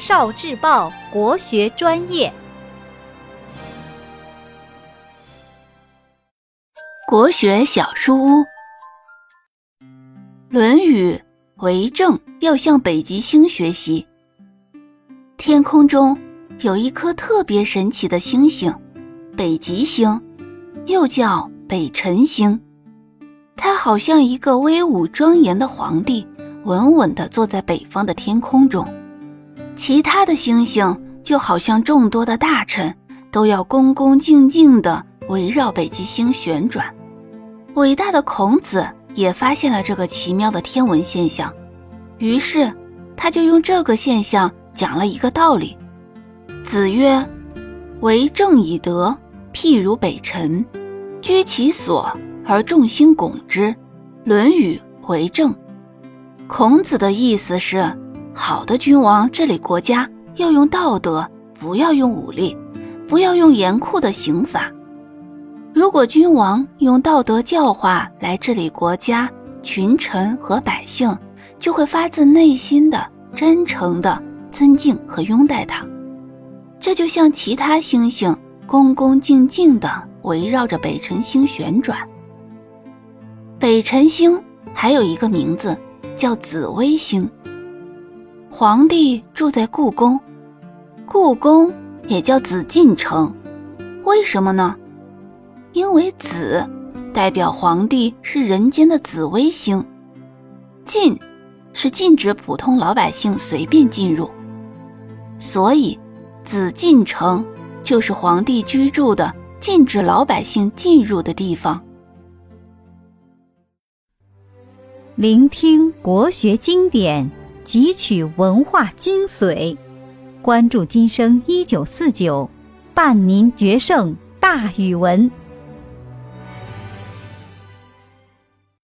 少智报国学专业，国学小书屋，《论语》为政要向北极星学习。天空中有一颗特别神奇的星星——北极星，又叫北辰星。它好像一个威武庄严的皇帝，稳稳地坐在北方的天空中。其他的星星就好像众多的大臣，都要恭恭敬敬地围绕北极星旋转。伟大的孔子也发现了这个奇妙的天文现象，于是他就用这个现象讲了一个道理。子曰：“为政以德，譬如北辰，居其所而众星拱之。”《论语·为政》。孔子的意思是。好的君王治理国家要用道德，不要用武力，不要用严酷的刑罚。如果君王用道德教化来治理国家、群臣和百姓，就会发自内心的、真诚的尊敬和拥戴他。这就像其他星星恭恭敬敬地围绕着北辰星旋转。北辰星还有一个名字叫紫微星。皇帝住在故宫，故宫也叫紫禁城，为什么呢？因为紫代表皇帝是人间的紫微星，禁是禁止普通老百姓随便进入，所以紫禁城就是皇帝居住的禁止老百姓进入的地方。聆听国学经典。汲取文化精髓，关注今生一九四九，伴您决胜大语文。